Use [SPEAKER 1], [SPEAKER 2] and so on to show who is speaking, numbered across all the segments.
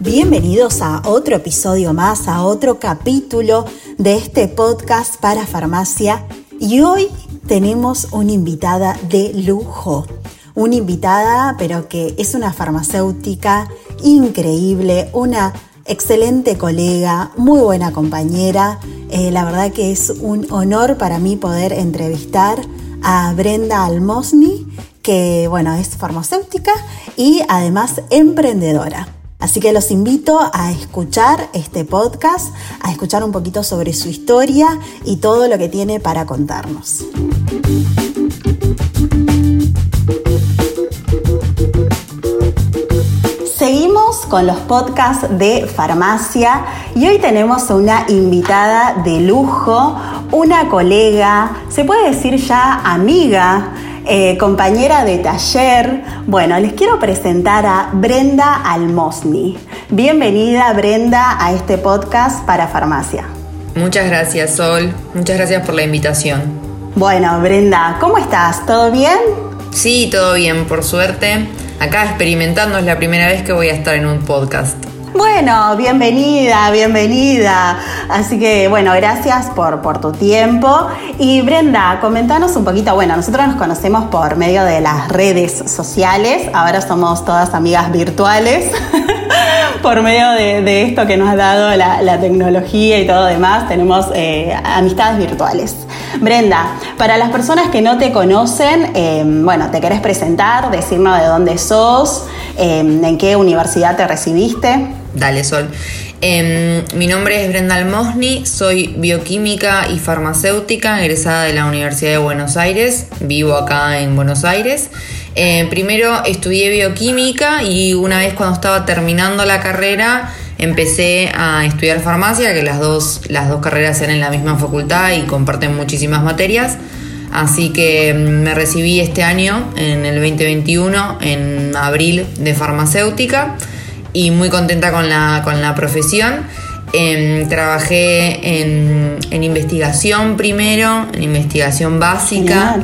[SPEAKER 1] Bienvenidos a otro episodio más, a otro capítulo de este podcast para farmacia. Y hoy tenemos una invitada de lujo. Una invitada, pero que es una farmacéutica increíble, una excelente colega, muy buena compañera. Eh, la verdad que es un honor para mí poder entrevistar a Brenda Almosni, que bueno, es farmacéutica y además emprendedora. Así que los invito a escuchar este podcast, a escuchar un poquito sobre su historia y todo lo que tiene para contarnos. Seguimos con los podcasts de farmacia y hoy tenemos una invitada de lujo, una colega, se puede decir ya amiga, eh, compañera de taller. Bueno, les quiero presentar a Brenda Almosni. Bienvenida Brenda a este podcast para farmacia.
[SPEAKER 2] Muchas gracias Sol, muchas gracias por la invitación.
[SPEAKER 1] Bueno, Brenda, ¿cómo estás? ¿Todo bien?
[SPEAKER 2] Sí, todo bien, por suerte. Acá experimentando es la primera vez que voy a estar en un podcast.
[SPEAKER 1] Bueno, bienvenida, bienvenida. Así que, bueno, gracias por, por tu tiempo. Y Brenda, comentanos un poquito, bueno, nosotros nos conocemos por medio de las redes sociales, ahora somos todas amigas virtuales. por medio de, esto que nos ha dado la, tecnología y todo demás, tenemos eh, amistades virtuales. Brenda, para las personas que no te conocen, eh, bueno, te querés presentar, decirnos de dónde sos, eh, en qué universidad te recibiste.
[SPEAKER 2] Dale, Sol. Em, mi nombre es Brenda Almosni, soy bioquímica y farmacéutica, egresada de la Universidad de Buenos Aires, vivo acá en Buenos Aires. Em, primero estudié bioquímica y una vez cuando estaba terminando la carrera empecé a estudiar farmacia, que las dos, las dos carreras eran en la misma facultad y comparten muchísimas materias. Así que em, me recibí este año, en el 2021, en abril de farmacéutica y muy contenta con la, con la profesión. Em, trabajé en, investigación primero, en investigación básica.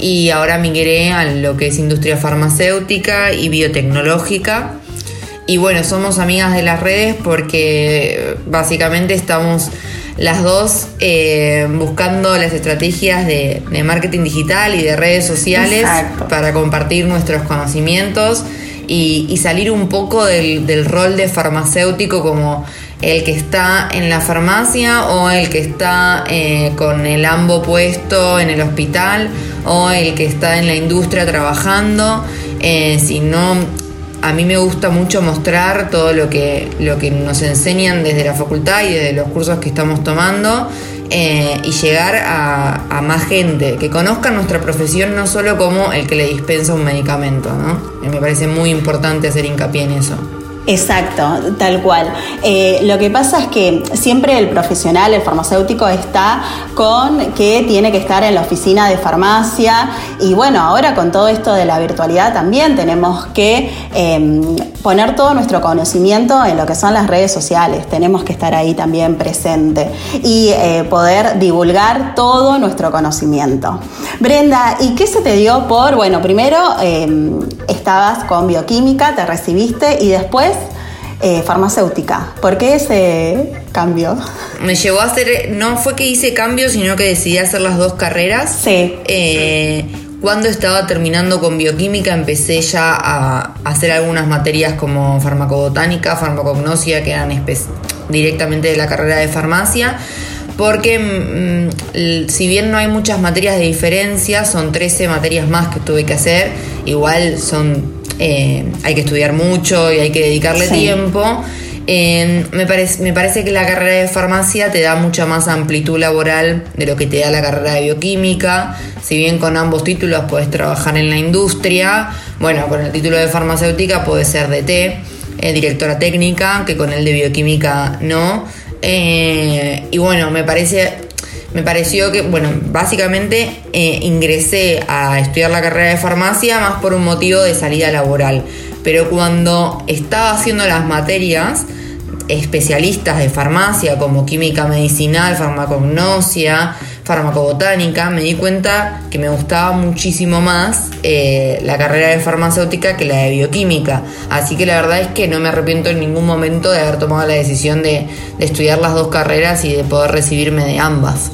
[SPEAKER 2] Y ahora migré a lo que es industria farmacéutica y biotecnológica. Y bueno, somos amigas de las redes porque básicamente estamos las dos eh, buscando las estrategias de, marketing digital y de redes sociales para compartir nuestros conocimientos y, salir un poco del, rol de farmacéutico como el que está en la farmacia o el que está eh, con el ambo puesto en el hospital o el que está en la industria trabajando, eh, sino a mí me gusta mucho mostrar todo lo que, lo que nos enseñan desde la facultad y desde los cursos que estamos tomando eh, y llegar a, más gente, que conozcan nuestra profesión no solo como el que le dispensa un medicamento, ¿no? Me parece muy importante hacer hincapié en eso.
[SPEAKER 1] Exacto, tal cual. Eh, lo que pasa es que siempre el profesional, el farmacéutico, está con que tiene que estar en la oficina de farmacia y bueno, ahora con todo esto de la virtualidad también tenemos que em, poner todo nuestro conocimiento en lo que son las redes sociales, tenemos que estar ahí también presente y eh, poder divulgar todo nuestro conocimiento. Brenda, ¿y qué se te dio por, bueno, primero em, estabas con bioquímica, te recibiste y después eh, farmacéutica. ¿Por qué ese cambio?
[SPEAKER 2] Me llevó a hacer, no fue que hice cambio, sino que decidí hacer las dos carreras.
[SPEAKER 1] Sí.
[SPEAKER 2] Eh, cuando estaba terminando con bioquímica empecé ya a hacer algunas materias como farmacobotánica, farmacognosia, que eran directamente de la carrera de farmacia porque mm, si bien no hay muchas materias de diferencia, son 13 materias más que tuve que hacer, igual son eh, hay que estudiar mucho y hay que dedicarle tiempo. me, parece, me parece que la carrera de farmacia te da mucha más amplitud laboral de lo que te da la carrera de bioquímica. Si bien con ambos títulos puedes trabajar en la industria, bueno, con el título de farmacéutica puedes ser DT, eh, directora técnica, que con el de bioquímica no. Eh, y bueno, me parece me pareció que, bueno, básicamente eh, ingresé a estudiar la carrera de farmacia más por un motivo de salida laboral. Pero cuando estaba haciendo las materias, especialistas de farmacia como química medicinal, farmacognosia, farmacobotánica, me di cuenta que me gustaba muchísimo más eh, la carrera de farmacéutica que la de bioquímica. Así que la verdad es que no me arrepiento en ningún momento de haber tomado la decisión de, de estudiar las dos carreras y de poder recibirme de ambas.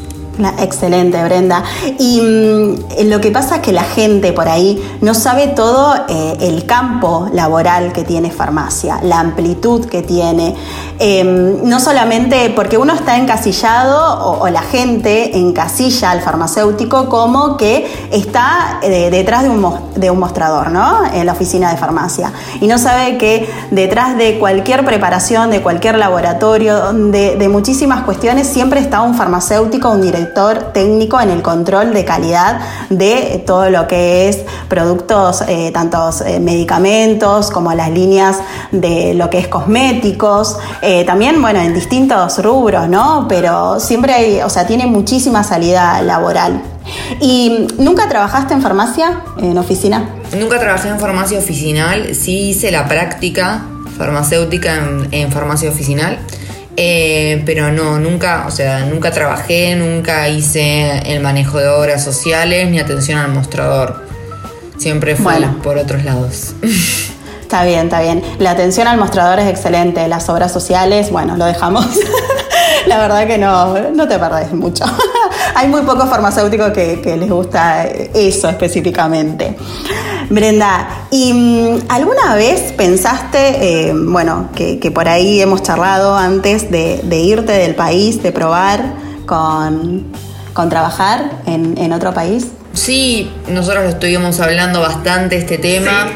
[SPEAKER 1] Excelente, Brenda. Y mm, lo que pasa es que la gente por ahí no sabe todo eh, el campo laboral que tiene farmacia, la amplitud que tiene. Em, no solamente porque uno está encasillado o, la gente encasilla al farmacéutico como que está eh, detrás de un, de un mostrador, ¿no? En la oficina de farmacia. Y no sabe que detrás de cualquier preparación, de cualquier laboratorio, de, de muchísimas cuestiones, siempre está un farmacéutico, un director técnico en el control de calidad de todo lo que es productos, eh, tantos eh, medicamentos como las líneas de lo que es cosméticos, eh, también, bueno, en distintos rubros, ¿no? Pero siempre hay, o sea, tiene muchísima salida laboral. ¿Y nunca trabajaste en farmacia, en oficina?
[SPEAKER 2] Nunca trabajé en farmacia oficinal, sí hice la práctica farmacéutica en farmacia oficinal. Eh, pero no, nunca, o sea, nunca trabajé, nunca hice el manejo de obras sociales ni atención al mostrador. Siempre fue por otros lados.
[SPEAKER 1] Está bien, está bien. La atención al mostrador es excelente. Las obras sociales, bueno, lo dejamos. La verdad que no, no te perdés mucho. Hay muy pocos farmacéuticos que, que les gusta eso específicamente. Brenda, ¿y mm, alguna vez pensaste, eh, bueno, que, por ahí hemos charlado antes de, irte del país, de probar con, trabajar en, otro país?
[SPEAKER 2] Sí, nosotros lo estuvimos hablando bastante este tema.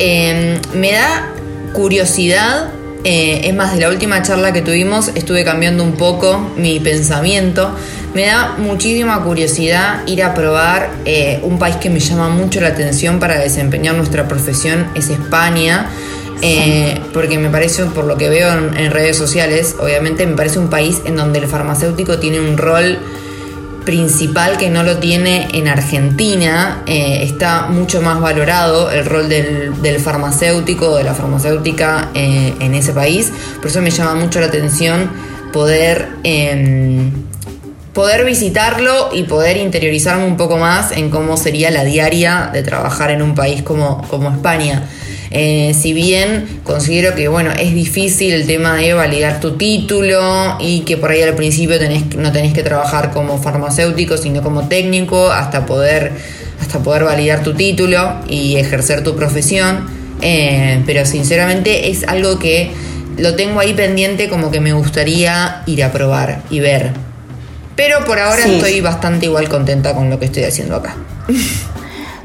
[SPEAKER 2] Em, me da curiosidad eh, es más, de la última charla que tuvimos estuve cambiando un poco mi pensamiento. Me da muchísima curiosidad ir a probar eh, un país que me llama mucho la atención para desempeñar nuestra profesión, es España. Eh, porque me parece, por lo que veo en redes sociales, obviamente me parece un país en donde el farmacéutico tiene un rol principal que no lo tiene en Argentina. Eh, está mucho más valorado el rol del, farmacéutico, de la farmacéutica eh, en ese país. Por eso me llama mucho la atención poder, em, poder visitarlo y poder interiorizarme un poco más en cómo sería la diaria de trabajar en un país como, como España. Eh, si bien considero que bueno, es difícil el tema de validar tu título y que por ahí al principio tenés, no tenés que trabajar como farmacéutico, sino como técnico hasta poder, hasta poder validar tu título y ejercer tu profesión. Eh, pero sinceramente es algo que lo tengo ahí pendiente como que me gustaría ir a probar y ver. Pero por ahora estoy bastante igual contenta con lo que estoy haciendo acá.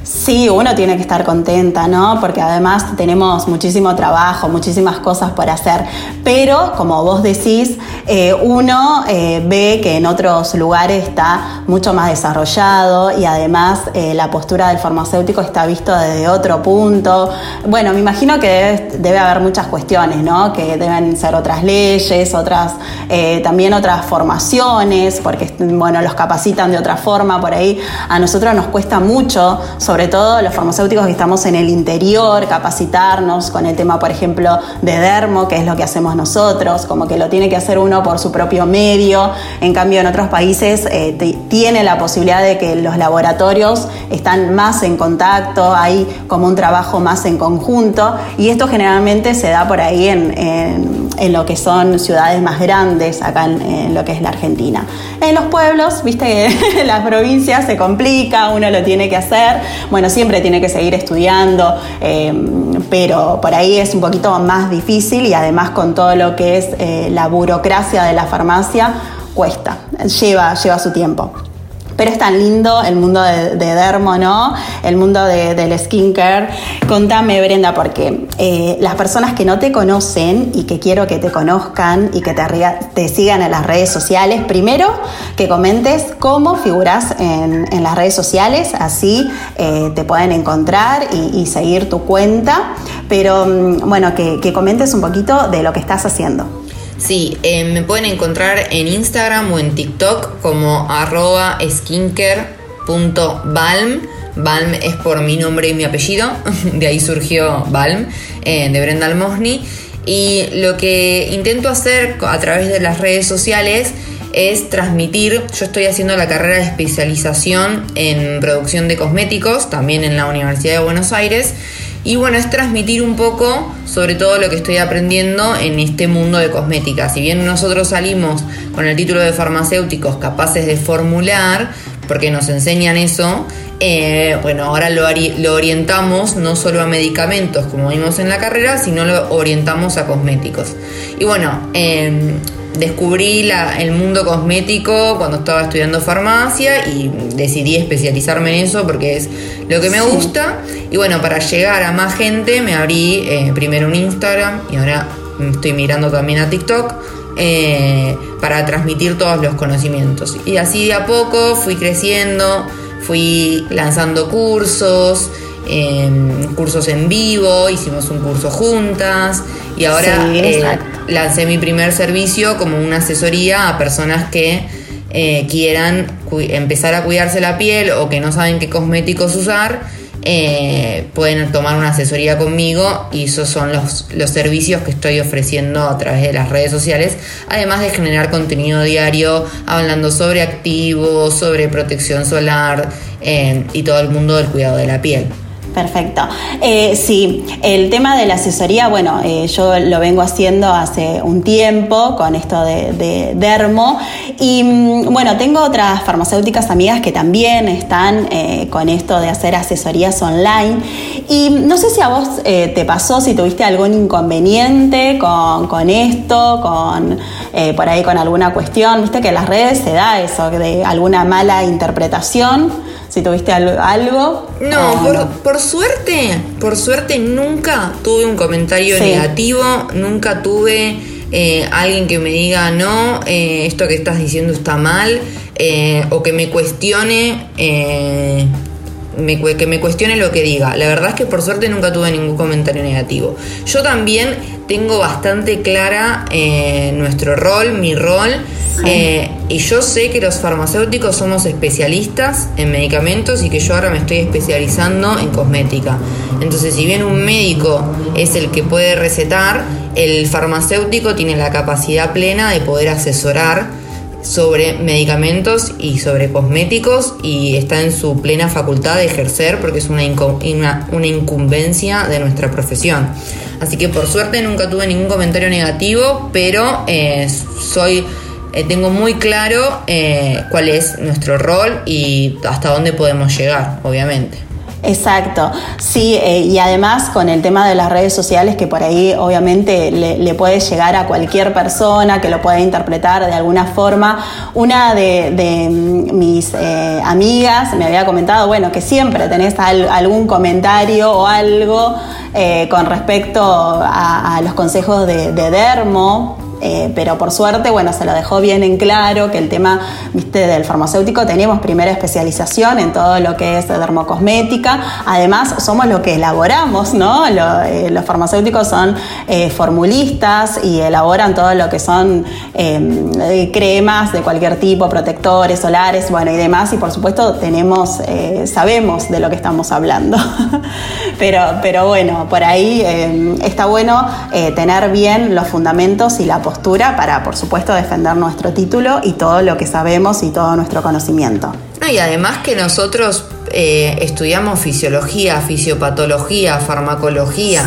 [SPEAKER 1] Sí, uno tiene que estar contenta, ¿no? Porque además tenemos muchísimo trabajo, muchísimas cosas por hacer. Pero, como vos decís, eh, uno eh, ve que en otros lugares está mucho más desarrollado y además eh, la postura del farmacéutico está visto desde otro punto. Bueno, me imagino que debe, haber muchas cuestiones, ¿no? Que deben ser otras leyes, otras, también otras formaciones, porque, bueno, los capacitan de otra forma por ahí. A nosotros nos cuesta mucho, sobre todo los farmacéuticos que estamos en el interior, capacitarnos con el tema, por ejemplo, de dermo, que es lo que hacemos nosotros, como que lo tiene que hacer uno por su propio medio. En cambio, en otros países eh, tiene la posibilidad de que los laboratorios están más en contacto, hay como un trabajo más en conjunto y esto generalmente se da por ahí en, lo que son ciudades más grandes, acá en, lo que es la Argentina. En los pueblos, viste que las provincias se complica, uno lo tiene que hacer, bueno, siempre tiene que seguir estudiando, eh, pero por ahí es un poquito más difícil y además con todo lo que es eh, la burocracia de la farmacia, cuesta, lleva, lleva su tiempo. Pero es tan lindo el mundo de, Dermo, ¿no? El mundo del skincare. Contame, Brenda, porque eh, las personas que no te conocen y que quiero que te conozcan y que te, sigan en las redes sociales, primero que comentes cómo figuras en, las redes sociales, así eh, te pueden encontrar y, seguir tu cuenta. Pero mm, bueno, que comentes un poquito de lo que estás haciendo.
[SPEAKER 2] Sí, eh, me pueden encontrar en Instagram o en TikTok como arroba skinker.balm. Balm es por mi nombre y mi apellido, de ahí surgió Balm, eh, de Brenda Almosny. Y lo que intento hacer a través de las redes sociales es transmitir, yo estoy haciendo la carrera de especialización en producción de cosméticos, también en la Universidad de Buenos Aires, y bueno, es transmitir un poco sobre todo lo que estoy aprendiendo en este mundo de cosmética. Si bien nosotros salimos con el título de farmacéuticos capaces de formular, porque nos enseñan eso, eh, bueno, ahora lo, orientamos no solo a medicamentos como vimos en la carrera, sino lo orientamos a cosméticos. Y bueno, eh, descubrí el mundo cosmético cuando estaba estudiando farmacia y decidí especializarme en eso porque es lo que me gusta. Y bueno, para llegar a más gente me abrí eh, primero un Instagram y ahora estoy mirando también a TikTok. Eh, para transmitir todos los conocimientos. Y así de a poco fui creciendo, fui lanzando cursos, em, cursos en vivo, hicimos un curso juntas y ahora eh, lancé mi primer servicio como una asesoría a personas que eh, quieran empezar a cuidarse la piel o que no saben qué cosméticos usar. Eh, pueden tomar una asesoría conmigo y esos son los, los servicios que estoy ofreciendo a través de las redes sociales, además de generar contenido diario hablando sobre activos, sobre protección solar y todo el mundo del cuidado de la piel.
[SPEAKER 1] Perfecto. Eh, sí, el tema de la asesoría, bueno, eh, yo lo vengo haciendo hace un tiempo con esto de, Dermo. Y mm, bueno, tengo otras farmacéuticas amigas que también están eh, con esto de hacer asesorías online. Y no sé si a vos te pasó, si tuviste algún inconveniente con, con esto, con por ahí con alguna cuestión, viste que en las redes se da eso, de alguna mala interpretación si tuviste algo.
[SPEAKER 2] No, por, suerte, por suerte nunca tuve un comentario negativo, nunca tuve eh, alguien que me diga, no, eh, esto que estás diciendo está mal, eh, o que me cuestione que me cuestione lo que diga. La verdad es que por suerte nunca tuve ningún comentario negativo. Yo también tengo bastante clara eh, nuestro rol, mi rol, eh, y yo sé que los farmacéuticos somos especialistas en medicamentos y que yo ahora me estoy especializando en cosmética. Entonces, si bien un médico es el que puede recetar, el farmacéutico tiene la capacidad plena de poder asesorar sobre medicamentos y sobre cosméticos y está en su plena facultad de ejercer porque es una, una, incumbencia de nuestra profesión. Así que por suerte nunca tuve ningún comentario negativo, pero eh, soy eh, tengo muy claro eh, cuál es nuestro rol y hasta dónde podemos llegar, obviamente.
[SPEAKER 1] Exacto, sí, eh, y además con el tema de las redes sociales que por ahí obviamente le, puede llegar a cualquier persona que lo pueda interpretar de alguna forma. Una de, mis eh, amigas me había comentado, bueno, que siempre tenés algún comentario o algo eh, con respecto a, los consejos de Dermo eh, pero por suerte, bueno, se lo dejó bien en claro que el tema, del farmacéutico tenemos primera especialización en todo lo que es dermocosmética. Además, somos lo que elaboramos, ¿no? Eh, los farmacéuticos son eh, formulistas y elaboran todo lo que son cremas de cualquier tipo, protectores solares, bueno, y demás. Y por supuesto, tenemos, sabemos de lo que estamos hablando. pero, pero bueno, por ahí está bueno tener bien los fundamentos y la postura para, por supuesto, defender nuestro título y todo lo que sabemos y todo nuestro conocimiento.
[SPEAKER 2] y además que nosotros eh, estudiamos fisiología, fisiopatología, farmacología,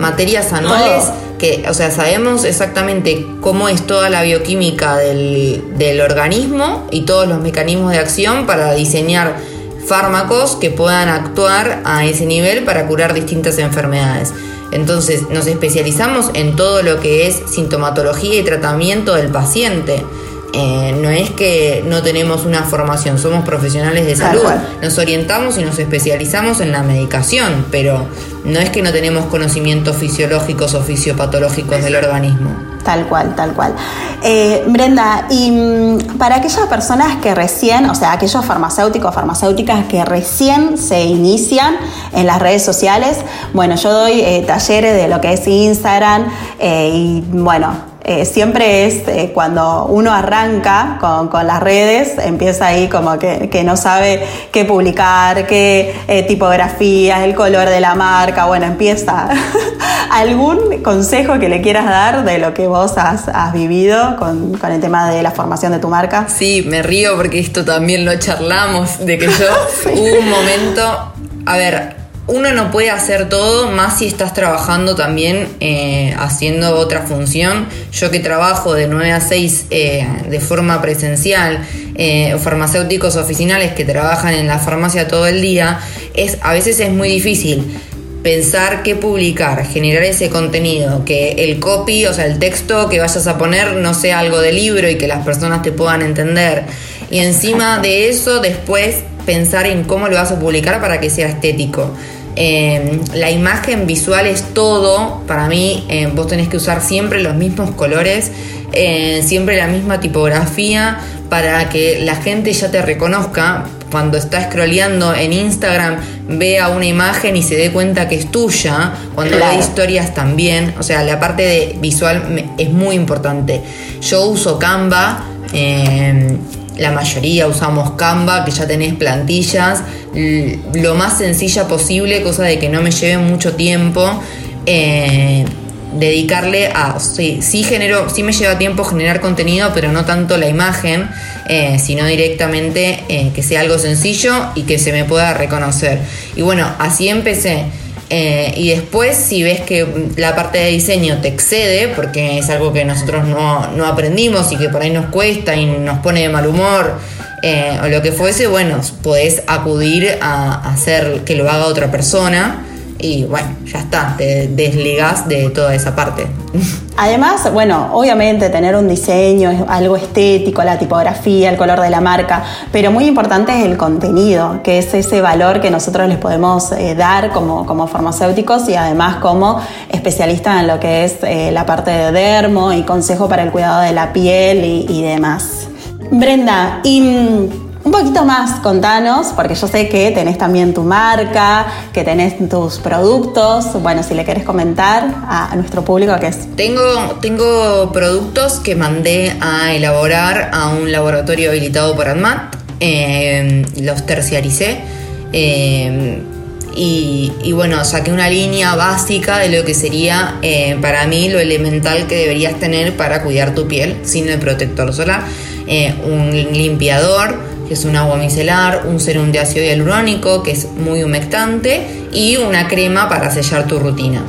[SPEAKER 2] materias anuales, que, o sea, sabemos exactamente cómo es toda la bioquímica del, del organismo y todos los mecanismos de acción para diseñar fármacos que puedan actuar a ese nivel para curar distintas enfermedades. Entonces nos especializamos en todo lo que es sintomatología y tratamiento del paciente. Eh, no es que no tenemos una formación, somos profesionales de salud, nos orientamos y nos especializamos en la medicación, pero no es que no tenemos conocimientos fisiológicos o fisiopatológicos del organismo.
[SPEAKER 1] Tal cual, tal cual. Eh, Brenda, y mm, para aquellas personas que recién, o sea, aquellos farmacéuticos farmacéuticas que recién se inician en las redes sociales, bueno, yo doy eh, talleres de lo que es Instagram y bueno, eh, siempre es eh, cuando uno arranca con, con, las redes, empieza ahí como que, que no sabe qué publicar, qué eh, tipografía, el color de la marca, bueno, empieza. ¿Algún consejo que le quieras dar de lo que vos has, has vivido con, con, el tema de la formación de tu marca?
[SPEAKER 2] Sí, me río porque esto también lo charlamos, de que yo sí. hubo un momento, a ver, uno no puede hacer todo, más si estás trabajando también eh, haciendo otra función. Yo que trabajo de 9 a 6 eh, de forma presencial, eh, farmacéuticos oficinales que trabajan en la farmacia todo el día, es, a veces es muy difícil pensar qué publicar, generar ese contenido, que el copy, o sea, el texto que vayas a poner no sea algo de libro y que las personas te puedan entender. Y encima de eso, después pensar en cómo lo vas a publicar para que sea estético. Eh, la imagen visual es todo. Para mí, eh, vos tenés que usar siempre los mismos colores, eh, siempre la misma tipografía, para que la gente ya te reconozca. Cuando está scrolleando en Instagram, vea una imagen y se dé cuenta que es tuya. Cuando claro. ve historias también. O sea, la parte de visual es muy importante. Yo uso Canva la mayoría usamos Canva, que ya tenés plantillas, lo más sencilla posible, cosa de que no me lleve mucho tiempo. Eh, dedicarle a. Sí, genero, sí me lleva tiempo generar contenido, pero no tanto la imagen, eh, sino directamente eh, que sea algo sencillo y que se me pueda reconocer. Y bueno, así empecé. Eh, y después, si ves que la parte de diseño te excede, porque es algo que nosotros no, no aprendimos y que por ahí nos cuesta y nos pone de mal humor, eh, o lo que fuese, bueno, podés acudir a hacer que lo haga otra persona y bueno, ya está, te desligas de toda esa parte.
[SPEAKER 1] Además, bueno, obviamente tener un diseño algo estético, la tipografía, el color de la marca, pero muy importante es el contenido, que es ese valor que nosotros les podemos eh, dar como, como, farmacéuticos y además como especialistas en lo que es eh, la parte de dermo y consejo para el cuidado de la piel y, y demás. Brenda, y un poquito más, contanos, porque yo sé que tenés también tu marca, que tenés tus productos. Bueno, si le querés comentar a, nuestro público qué es.
[SPEAKER 2] Tengo, tengo productos que mandé a elaborar a un laboratorio habilitado por ADMAT. Eh, los terciaricé. Eh, y, bueno, saqué una línea básica de lo que sería eh, para mí lo elemental que deberías tener para cuidar tu piel sin el protector solar. Un limpiador, que es un agua micelar, un serum de ácido hialurónico, que es muy humectante, y una crema para sellar tu rutina.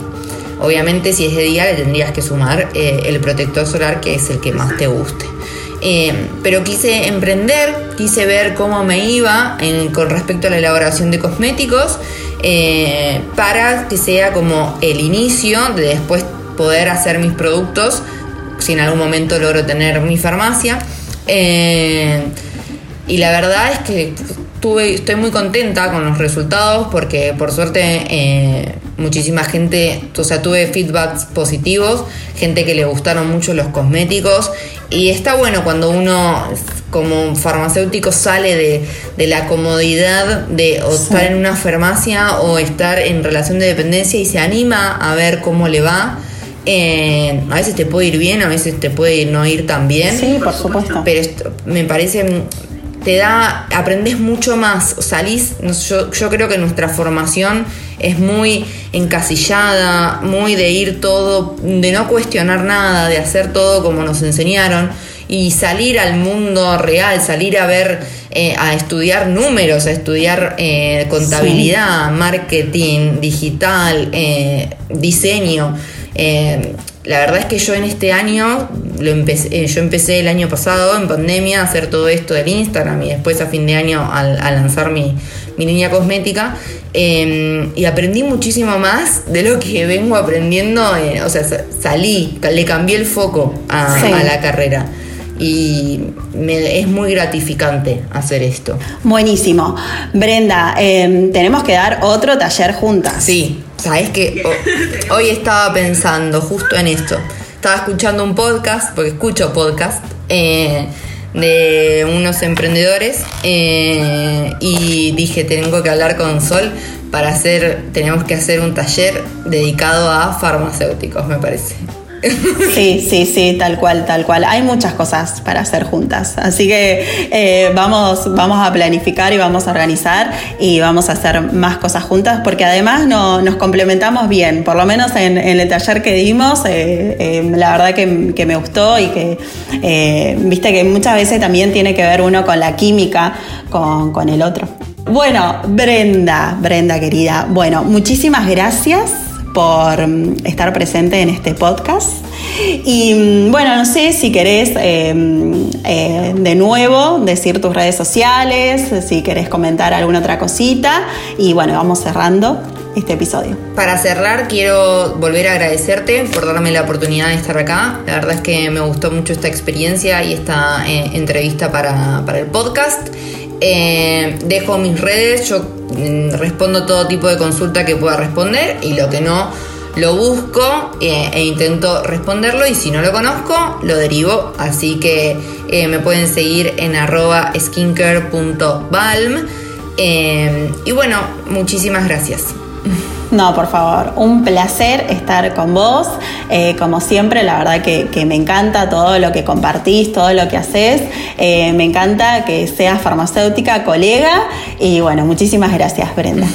[SPEAKER 2] Obviamente si es de día le tendrías que sumar eh, el protector solar, que es el que más te guste. Eh, pero quise emprender, quise ver cómo me iba con respecto a la elaboración de cosméticos, eh, para que sea como el inicio de después poder hacer mis productos, si en algún momento logro tener mi farmacia. Y la verdad es que tuve, estoy muy contenta con los resultados porque por suerte eh, muchísima gente, o sea, tuve feedbacks positivos, gente que le gustaron mucho los cosméticos y está bueno cuando uno como farmacéutico sale de, de la comodidad de o estar en una farmacia o estar en relación de dependencia y se anima a ver cómo le va. Eh, a veces te puede ir bien, a veces te puede no ir tan bien.
[SPEAKER 1] Sí, por supuesto.
[SPEAKER 2] Pero esto, me parece te da, aprendes mucho más, salís, yo, yo, creo que nuestra formación es muy encasillada, muy de ir todo, de no cuestionar nada, de hacer todo como nos enseñaron y salir al mundo real, salir a ver, eh, a estudiar números, a estudiar eh, contabilidad, sí. marketing, digital, eh, diseño. La verdad es que yo en este año, lo empecé, eh, yo empecé el año pasado en pandemia a hacer todo esto del Instagram y después a fin de año a, a lanzar mi, mi, línea cosmética eh, y aprendí muchísimo más de lo que vengo aprendiendo, eh, o sea, salí, le cambié el foco a, sí. a la carrera y me, es muy gratificante hacer esto.
[SPEAKER 1] Buenísimo. Brenda, eh, tenemos que dar otro taller juntas.
[SPEAKER 2] Sí, sabes que hoy estaba pensando justo en esto. Estaba escuchando un podcast, porque escucho podcast, eh, de unos emprendedores eh, y dije, tengo que hablar con Sol para hacer, tenemos que hacer un taller dedicado a farmacéuticos, me parece.
[SPEAKER 1] Sí, sí, sí, tal cual, tal cual. Hay muchas cosas para hacer juntas. Así que eh, vamos, vamos a planificar y vamos a organizar y vamos a hacer más cosas juntas porque además no, nos complementamos bien. Por lo menos en, el taller que dimos, eh, eh, la verdad que, que, me gustó y que viste que muchas veces también tiene que ver uno con la química con, con el otro. Bueno, Brenda, Brenda querida, bueno, muchísimas gracias por mm, estar presente en este podcast. Y mm, bueno, no sé si querés em, eh, de nuevo decir tus redes sociales, si querés comentar alguna otra cosita. Y bueno, vamos cerrando este episodio.
[SPEAKER 2] Para cerrar, quiero volver a agradecerte por darme la oportunidad de estar acá. La verdad es que me gustó mucho esta experiencia y esta eh, entrevista para, para el podcast. Eh, dejo mis redes, yo mm, respondo todo tipo de consulta que pueda responder y lo que no lo busco eh, e intento responderlo y si no lo conozco lo derivo. Así que eh, me pueden seguir en arroba skincare.balm y bueno muchísimas gracias
[SPEAKER 1] no, por favor, un placer estar con vos. Eh, como siempre, la verdad que, me encanta todo lo que compartís, todo lo que haces. Eh, me encanta que seas farmacéutica, colega. Y bueno, muchísimas gracias, Brenda.